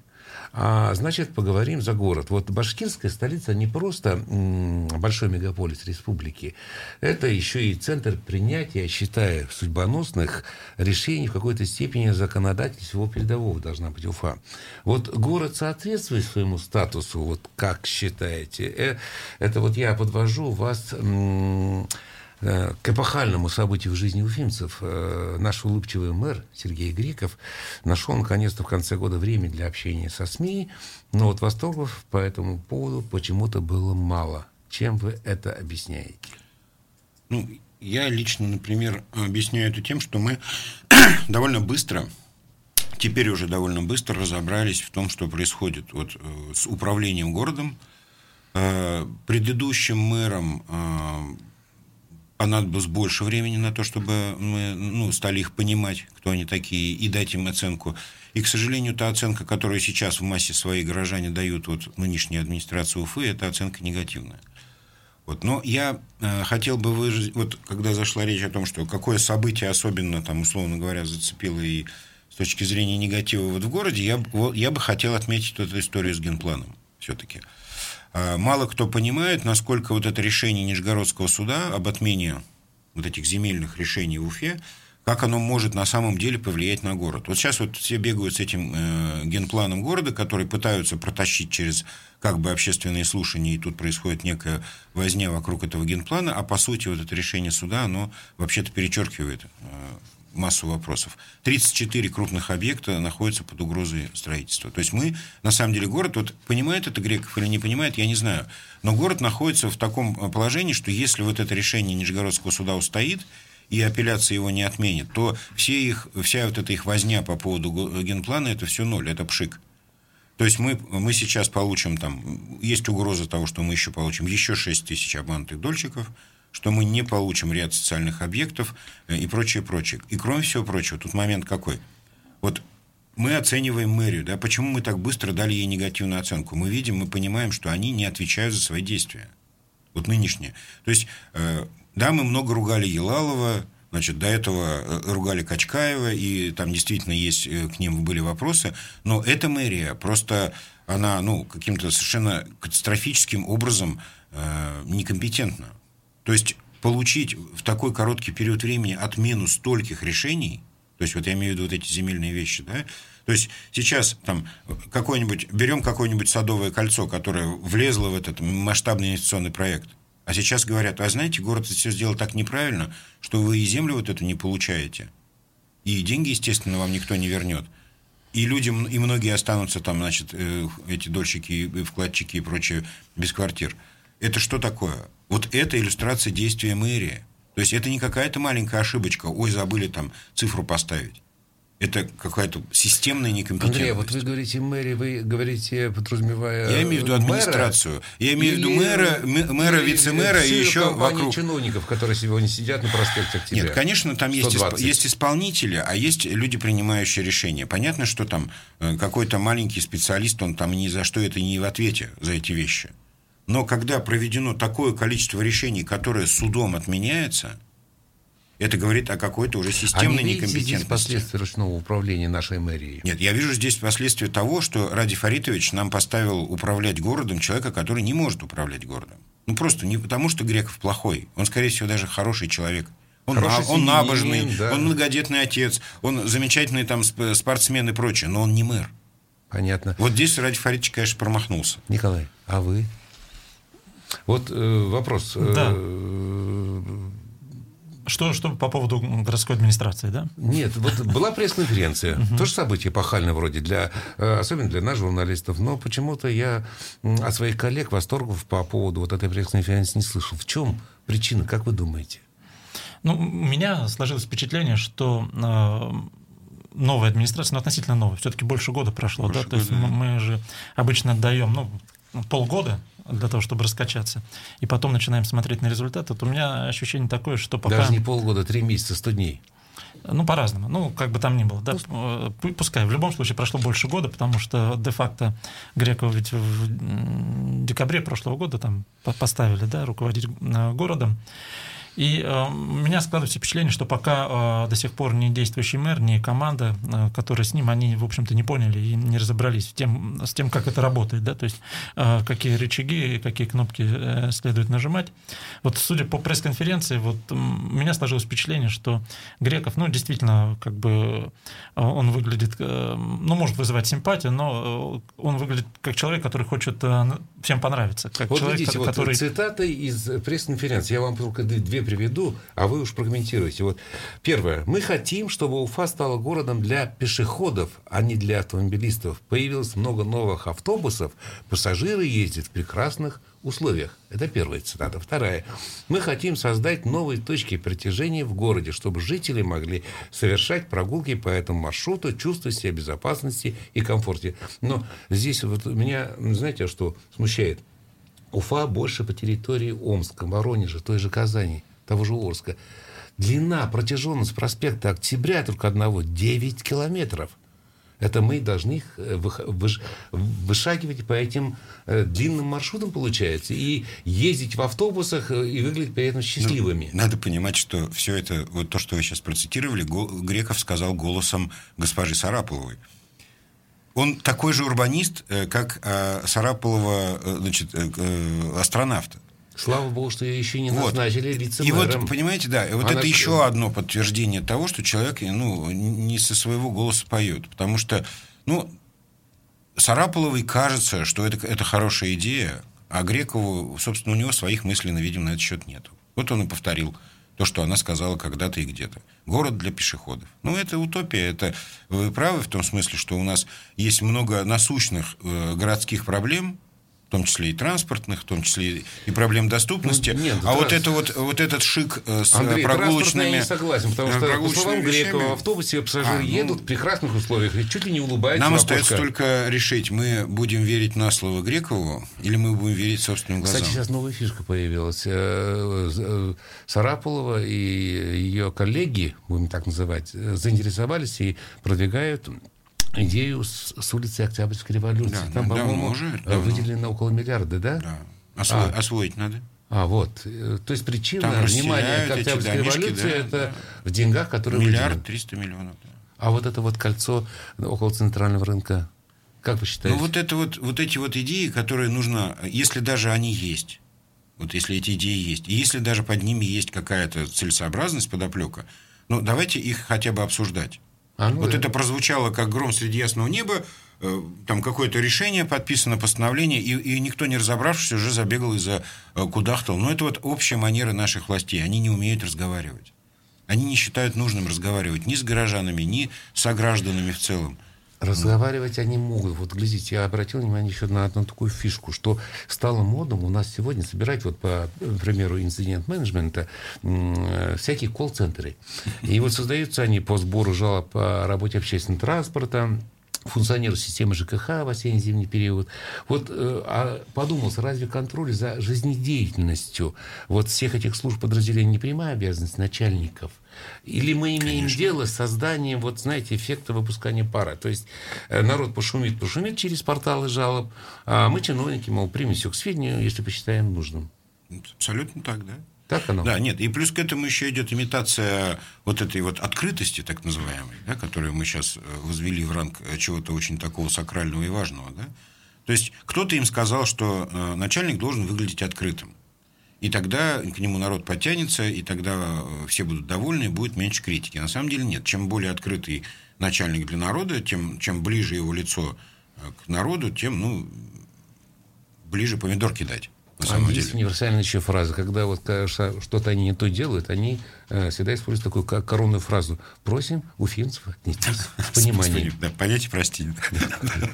А, значит, поговорим за город. Вот башкирская столица не просто большой мегаполис республики, это еще и центр принятия, я считаю, судьбоносных решений в какой-то степени законодательства его передового должна быть Уфа. Вот город соответствует своему статусу, вот как считаете? Э, это вот я подвожу вас... М, к эпохальному событию в жизни уфимцев э, наш улыбчивый мэр Сергей Греков нашел наконец-то в конце года время для общения со СМИ, но вот восторгов по этому поводу почему-то было мало. Чем вы это объясняете? Ну, я лично, например, объясняю это тем, что мы довольно быстро, теперь уже довольно быстро разобрались в том, что происходит вот, э, с управлением городом. Предыдущим мэром понадобилось больше времени на то, чтобы мы ну, стали их понимать, кто они такие, и дать им оценку. И, к сожалению, та оценка, которую сейчас в массе своей горожане дают вот нынешней администрации Уфы, это оценка негативная. Вот. Но я э, хотел бы выразить, вот когда зашла речь о том, что какое событие особенно, там, условно говоря, зацепило и с точки зрения негатива вот в городе, я, я бы хотел отметить эту историю с генпланом все-таки. А, мало кто понимает, насколько вот это решение Нижегородского суда об отмене вот этих земельных решений в Уфе, как оно может на самом деле повлиять на город. Вот сейчас вот все бегают с этим э, генпланом города, который пытаются протащить через как бы общественные слушания, и тут происходит некая возня вокруг этого генплана, а по сути вот это решение суда, оно вообще-то перечеркивает э, массу вопросов. 34 крупных объекта находятся под угрозой строительства. То есть мы, на самом деле, город, вот понимает это Греков или не понимает, я не знаю, но город находится в таком положении, что если вот это решение Нижегородского суда устоит, и апелляция его не отменит, то все их, вся вот эта их возня по поводу генплана, это все ноль, это пшик. То есть мы, мы сейчас получим там, есть угроза того, что мы еще получим еще 6 тысяч обманутых дольщиков, что мы не получим ряд социальных объектов э, и прочее, прочее. И кроме всего прочего, тут момент какой. Вот мы оцениваем мэрию, да, почему мы так быстро дали ей негативную оценку? Мы видим, мы понимаем, что они не отвечают за свои действия. Вот нынешние. То есть э, да, мы много ругали Елалова, Значит, до этого э, ругали Качкаева, и там действительно есть к ним были вопросы. Но эта мэрия просто, она, ну, каким-то совершенно катастрофическим образом некомпетентна. То есть получить в такой короткий период времени отмену стольких решений, то есть вот я имею в виду вот эти земельные вещи, да, то есть сейчас там какой-нибудь, берем какое-нибудь садовое кольцо, которое влезло в этот масштабный инвестиционный проект, а сейчас говорят, а знаете, город все сделал так неправильно, что вы и землю вот эту не получаете. И деньги, естественно, вам никто не вернет. И люди, и многие останутся там, значит, э, эти дольщики, вкладчики и прочее без квартир. Это что такое? Вот это иллюстрация действия мэрии. То есть это не какая-то маленькая ошибочка, ой, забыли там цифру поставить. Это какая-то системная некомпетентность. Андрей, вот вы говорите мэрия, вы говорите, подразумевая Я имею в виду администрацию. Мэра, я имею в виду мэра, мэра вице-мэра и еще вокруг... чиновников, которые сегодня сидят на проспекте Октября. Нет, конечно, там есть, исп... есть исполнители, а есть люди, принимающие решения. Понятно, что там э, какой-то маленький специалист, он там ни за что это не в ответе за эти вещи. Но когда проведено такое количество решений, которое судом отменяется это говорит о какой-то уже системной а не некомпетентности. здесь последствия ручного управления нашей мэрией? Нет, я вижу здесь последствия того, что Ради Фаритович нам поставил управлять городом человека, который не может управлять городом. Ну, просто не потому, что Греков плохой. Он, скорее всего, даже хороший человек. Он, на, он набожный, да. он многодетный отец, он замечательный там спортсмен и прочее, но он не мэр. Понятно. Вот здесь Ради Фаритович, конечно, промахнулся. Николай, а вы? Вот э, вопрос. Да. Э, что, что по поводу городской администрации, да? Нет, вот была пресс-конференция. Тоже событие пахальное вроде, для, э, особенно для нас, журналистов. Но почему-то я от своих коллег восторгов по поводу вот этой пресс-конференции не слышал. В чем причина, как вы думаете? Ну, у меня сложилось впечатление, что э, новая администрация, ну, относительно новая, все-таки больше года прошло, больше да, года, то есть да. мы же обычно отдаем, ну, полгода для того, чтобы раскачаться. И потом начинаем смотреть на результат. Вот у меня ощущение такое, что пока... Даже не полгода, три месяца, сто дней. Ну, по-разному. Ну, как бы там ни было. Да, э, пускай. В любом случае прошло больше года, потому что де-факто Грекова ведь в декабре прошлого года там поставили, да, руководить э, городом. И э, у меня складывается впечатление, что пока э, до сих пор ни действующий мэр, ни команда, э, которая с ним, они, в общем-то, не поняли и не разобрались с тем, с тем как это работает, да, то есть э, какие рычаги, какие кнопки э, следует нажимать. Вот судя по пресс-конференции, вот у меня сложилось впечатление, что Греков, ну, действительно, как бы э, он выглядит, э, ну, может вызывать симпатию, но э, он выглядит как человек, который хочет э, всем понравиться. Как вот человек, видите, который... вот цитаты из пресс-конференции. Я вам только две приведу, а вы уж прокомментируете. Вот первое. Мы хотим, чтобы Уфа стала городом для пешеходов, а не для автомобилистов. Появилось много новых автобусов, пассажиры ездят в прекрасных условиях. Это первая цитата. Вторая. Мы хотим создать новые точки притяжения в городе, чтобы жители могли совершать прогулки по этому маршруту, чувствуя себя безопасности и комфорте. Но здесь вот меня, знаете, что смущает? Уфа больше по территории Омска, Воронежа, той же Казани того же Орска. Длина, протяженность проспекта Октября только одного 9 километров. Это мы должны их э, вышагивать по этим э, длинным маршрутам, получается, и ездить в автобусах э, и выглядеть при этом счастливыми. Ну, надо понимать, что все это, вот то, что вы сейчас процитировали, Греков сказал голосом госпожи Сараповой. Он такой же урбанист, как Сараполова, значит, астронавта. Слава богу, что ее еще не Вот. назначили И вице-мэром. вот, понимаете, да, вот Она это еще одно подтверждение того, что человек ну, не со своего голоса поет. Потому что, ну, Сарапуловой кажется, что это, это хорошая идея, а Грекову, собственно, у него своих мыслей, видимо, на этот счет нет. Вот он и повторил то, что она сказала когда-то и где-то. Город для пешеходов. Ну, это утопия. Это вы правы в том смысле, что у нас есть много насущных э, городских проблем, в том числе и транспортных, в том числе и проблем доступности. Ну, нет, а вот, транс- это вот, вот этот шик э, с Андрей, э, прогулочными... транспортно я не согласен, потому что, по прогулочными словам Грекова, вещами- в автобусе пассажиры А, ну, едут в прекрасных условиях и чуть ли не улыбаются Нам остается только решить, мы будем верить на слово Грекову или мы будем верить собственным глазам. Кстати, сейчас новая фишка появилась. Э, Сарапулова и ее коллеги, будем так называть, заинтересовались и продвигают идею с, с улицы Октябрьской революции. Да, Там, давно по-моему, уже, давно. выделено около миллиарда, да? Да. Осво- А. Освоить надо. А, вот. Э, То есть причина Там внимания к Октябрьской революции да, это да. в деньгах, которые Миллиард выделены. триста миллионов. да. А вот это вот кольцо около центрального рынка, как вы считаете? Ну, вот это вот, вот эти вот идеи, которые нужно, если даже они есть, вот если эти идеи есть, и если даже под ними есть какая-то целесообразность, подоплека, ну, давайте их хотя бы обсуждать. А, ну вот да. это прозвучало как гром среди ясного неба, э, там какое-то решение подписано, постановление, и, и никто не разобравшись уже забегал и за э, кудахтал. Но это вот общая манера наших властей. Они не умеют разговаривать. Они не считают нужным разговаривать ни с горожанами, ни с согражданами в целом. Разговаривать они могут. Вот, глядите, я обратил внимание еще на одну такую фишку, что стало модным у нас сегодня собирать, вот по примеру инцидент-менеджмента, э, всякие колл-центры. И вот создаются они по сбору жалоб по работе общественного транспорта, функционирует система ЖКХ в осенне-зимний период. Вот э, а подумался, разве контроль за жизнедеятельностью вот всех этих служб подразделений не прямая обязанность начальников? Или мы имеем дело с созданием, вот знаете, эффекта выпускания пара? То есть э, народ пошумит, пошумит через порталы жалоб, а мы, чиновники, мол, примем все к сведению, если посчитаем нужным. Абсолютно так, да. Так оно? Да, нет, и плюс к этому еще идет имитация вот этой вот открытости, так называемой, да, которую мы сейчас возвели в ранг э, чего-то очень такого сакрального и важного, да. То есть кто-то им сказал, что э, начальник должен выглядеть открытым. И тогда к нему народ подтянется, и тогда э, все будут довольны, и будет меньше критики. На самом деле нет. Чем более открытый начальник для народа, тем чем ближе его лицо э, к народу, тем ну, ближе помидор кидать. На А самом есть деле. универсальная еще фраза, когда вот что-то они не то делают, они э, всегда используют такую коронную фразу. Просим уфимцев отнестись с пониманием. Да, понять и простить.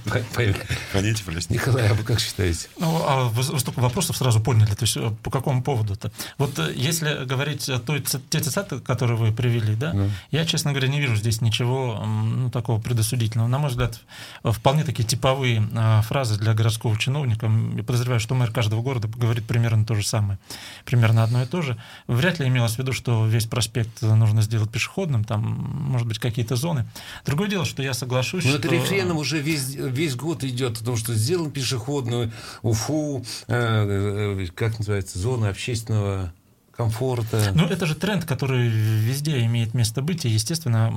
По- по- Понять и простить. Николай, а вы как считаете? Ну, а вы, вы столько вопросов сразу поняли. То есть, э, по какому поводу-то? Вот э, если говорить о той, те цитаты, которые вы привели, да, Ну. я, честно говоря, не вижу здесь ничего ну, такого предосудительного. На мой взгляд, вполне такие типовые фразы для городского чиновника. Я подозреваю, что мэр каждого города говорит примерно то же самое. Примерно одно и то же. Вряд ли имелось в виду, что весь проспект нужно сделать пешеходным, там, может быть, какие-то зоны. Другое дело, что я соглашусь, Ну, что... это рефреном уже весь, весь год идет, потому что сделан пешеходную Уфу, э, э, как называется, зона общественного комфорта. Ну, это же тренд, который везде имеет место быть, и, естественно,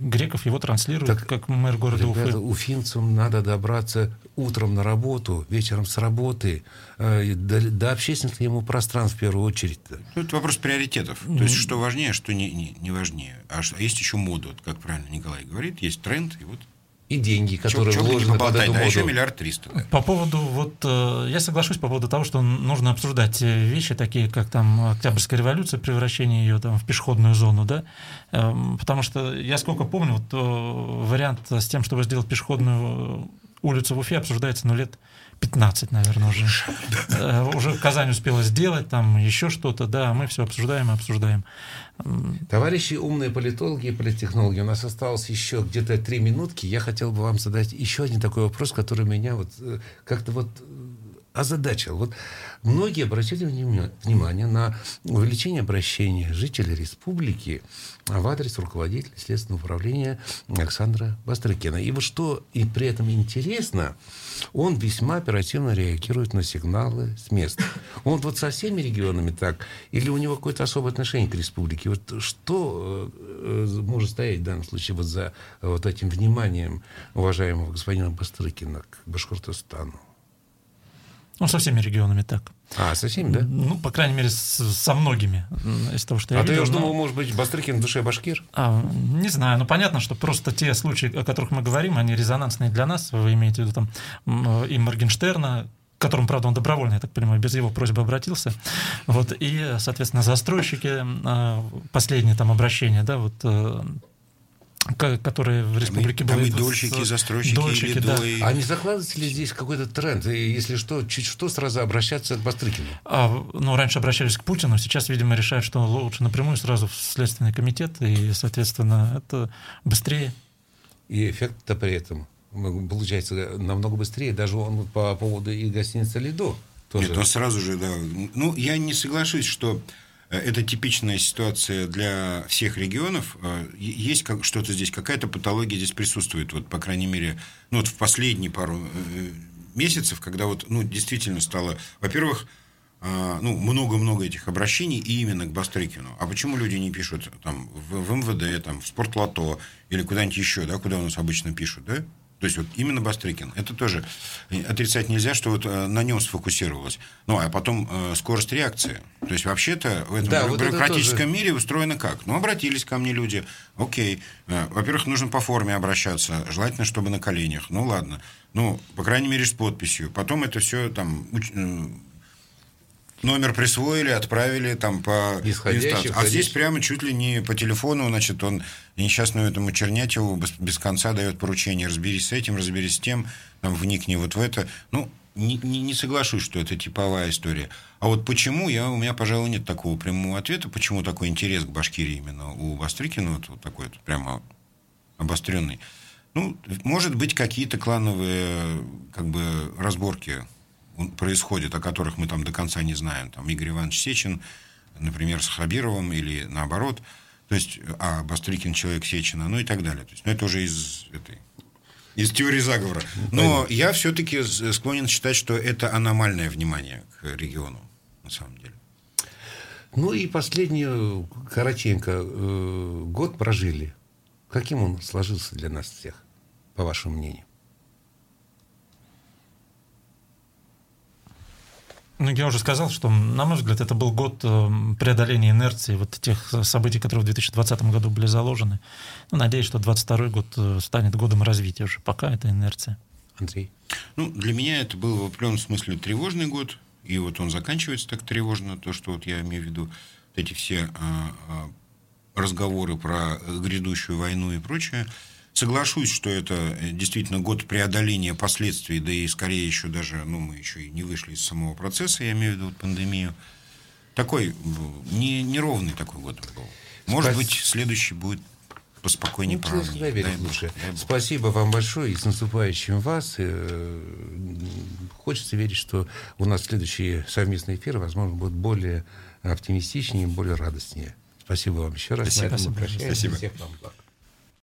Греков его транслирует Так, как мэр города Ребята, Уфы. уфимцам надо добраться утром на работу, вечером с работы, э, до, до общественных ему пространств в первую очередь. Ну, это вопрос приоритетов. То есть, что важнее, а что не, не, не важнее. А что- есть еще мода, вот как правильно Николай говорит, есть тренд, и вот И деньги, которые не вложены под эту да, еще моду. миллиард триста. По поводу, вот, э, я соглашусь по поводу того, что нужно обсуждать э, вещи, такие как там Октябрьская революция, превращение ее там в пешеходную зону, да, Эм, потому что я сколько помню, вот э, вариант с тем, чтобы сделать пешеходную улицу в Уфе обсуждается, ну, лет 15, наверное, уже. Э, Уже Казань успела сделать, там еще что-то, да, мы все обсуждаем и обсуждаем. Товарищи умные политологи и политтехнологи, у нас осталось еще где-то три минутки. Я хотел бы вам задать еще один такой вопрос, который меня вот э, как-то вот э, озадачил. Вот многие обратили внима- внимание на увеличение обращения жителей республики в адрес руководителя Следственного управления Александра Бастрыкина. И вот что и при этом интересно, он весьма оперативно реагирует на сигналы с места. Он вот со всеми регионами так? Или у него какое-то особое отношение к республике? Вот что э, э, может стоять в данном случае вот за вот этим вниманием уважаемого господина Бастрыкина к Башкортостану? Ну, со всеми регионами так. А, со всеми, да? Ну, по крайней мере, с- со многими. Из того, что я А видел. уж но- думал, может быть, Бастрыкин в душе башкир? А, не знаю, ну понятно, что просто те случаи, о которых мы говорим, они резонансные для нас. Вы имеете в виду там и Моргенштерна, к которому, правда, он добровольно, я так понимаю, без его просьбы обратился. Вот, и, соответственно, застройщики, а, последнее там обращение, да, вот э, которые в республике там были. и вот, дольщики, и застройщики, и дольщики, да. Ледо, и- А не закладывается ли здесь какой-то тренд? И если что, чуть что, сразу обращаться к Бастрыкину? А, ну, раньше обращались к Путину, сейчас, видимо, решают, что лучше напрямую сразу в Следственный комитет, и, соответственно, это быстрее. И эффект-то при этом ну, получается намного быстрее. Даже он по поводу и гостиницы «Лидо» тоже. Нет, он сразу же, да. Ну, я не соглашусь, что это типичная ситуация для всех регионов. Э, Есть как, что-то здесь, какая-то патология здесь присутствует. Вот, по крайней мере, ну, вот в последние пару э, месяцев, когда вот, ну, действительно стало... Во-первых, ну, много-много этих обращений и именно к Бастрыкину. А почему люди не пишут там в, в МВД, там, в Спортлото или куда-нибудь еще, да, куда у нас обычно пишут, да? То есть вот именно Бастрыкин. Это тоже отрицать нельзя, что вот э, на нем сфокусировалось. Ну, а потом э, скорость реакции. То есть вообще-то в этом Да, бю- вот бюрократическом тоже. мире устроено как? Ну, обратились ко мне люди. Окей. Э, Во-первых, нужно по форме обращаться. Желательно, чтобы на коленях. Ну, ладно. Ну, по крайней мере, с подписью. Потом это все там уч- э, номер присвоили, отправили там по инстанции. А здесь прямо чуть ли не по телефону, значит, он несчастному этому Чернятьеву без, без конца дает поручение. Разберись с этим, разберись с тем, там, вникни вот в это. Ну, не, не, не соглашусь, что это типовая история. А вот почему, я, у меня, пожалуй, нет такого прямого ответа, почему такой интерес к Башкирии именно у Бастрыкина, вот, вот такой вот прямо обостренный. Ну, может быть, какие-то клановые как бы, разборки происходят, о которых мы там до конца не знаем. Там Игорь Иванович Сечин, например, с Хабировым или наоборот. То есть, а Бастрыкин человек Сечина, ну и так далее. То есть, ну, это уже из этой из теории заговора. Но я все-таки склонен считать, что это аномальное внимание к региону, на самом деле. Ну и последнюю, коротенько, э, год прожили. Каким он сложился для нас всех, по вашему мнению? Ну, я уже сказал, что, на мой взгляд, это был год э, преодоления инерции вот тех событий, которые в 2020 году были заложены. Ну, надеюсь, что 2022 год э, станет годом развития уже. Пока это инерция. Андрей? Ну, для меня это был в определенном смысле тревожный год. И вот он заканчивается так тревожно, то, что вот я имею в виду, вот эти все а, а, разговоры про грядущую войну и прочее. Соглашусь, что это действительно год преодоления последствий, да и скорее еще даже, ну, мы еще и не вышли из самого процесса, я имею в виду вот пандемию. Такой не, неровный такой год был. Может Спас- быть, следующий будет поспокойнее, Ну, верит Дай лучше. дай. Спасибо вам большое и с наступающим вас. Э, Хочется верить, что у нас следующие совместные эфиры, возможно, будут более оптимистичнее, более радостнее. Спасибо вам еще раз. Спасибо. На этом мы Спасибо. прощаемся. Спасибо. Всех вам благ.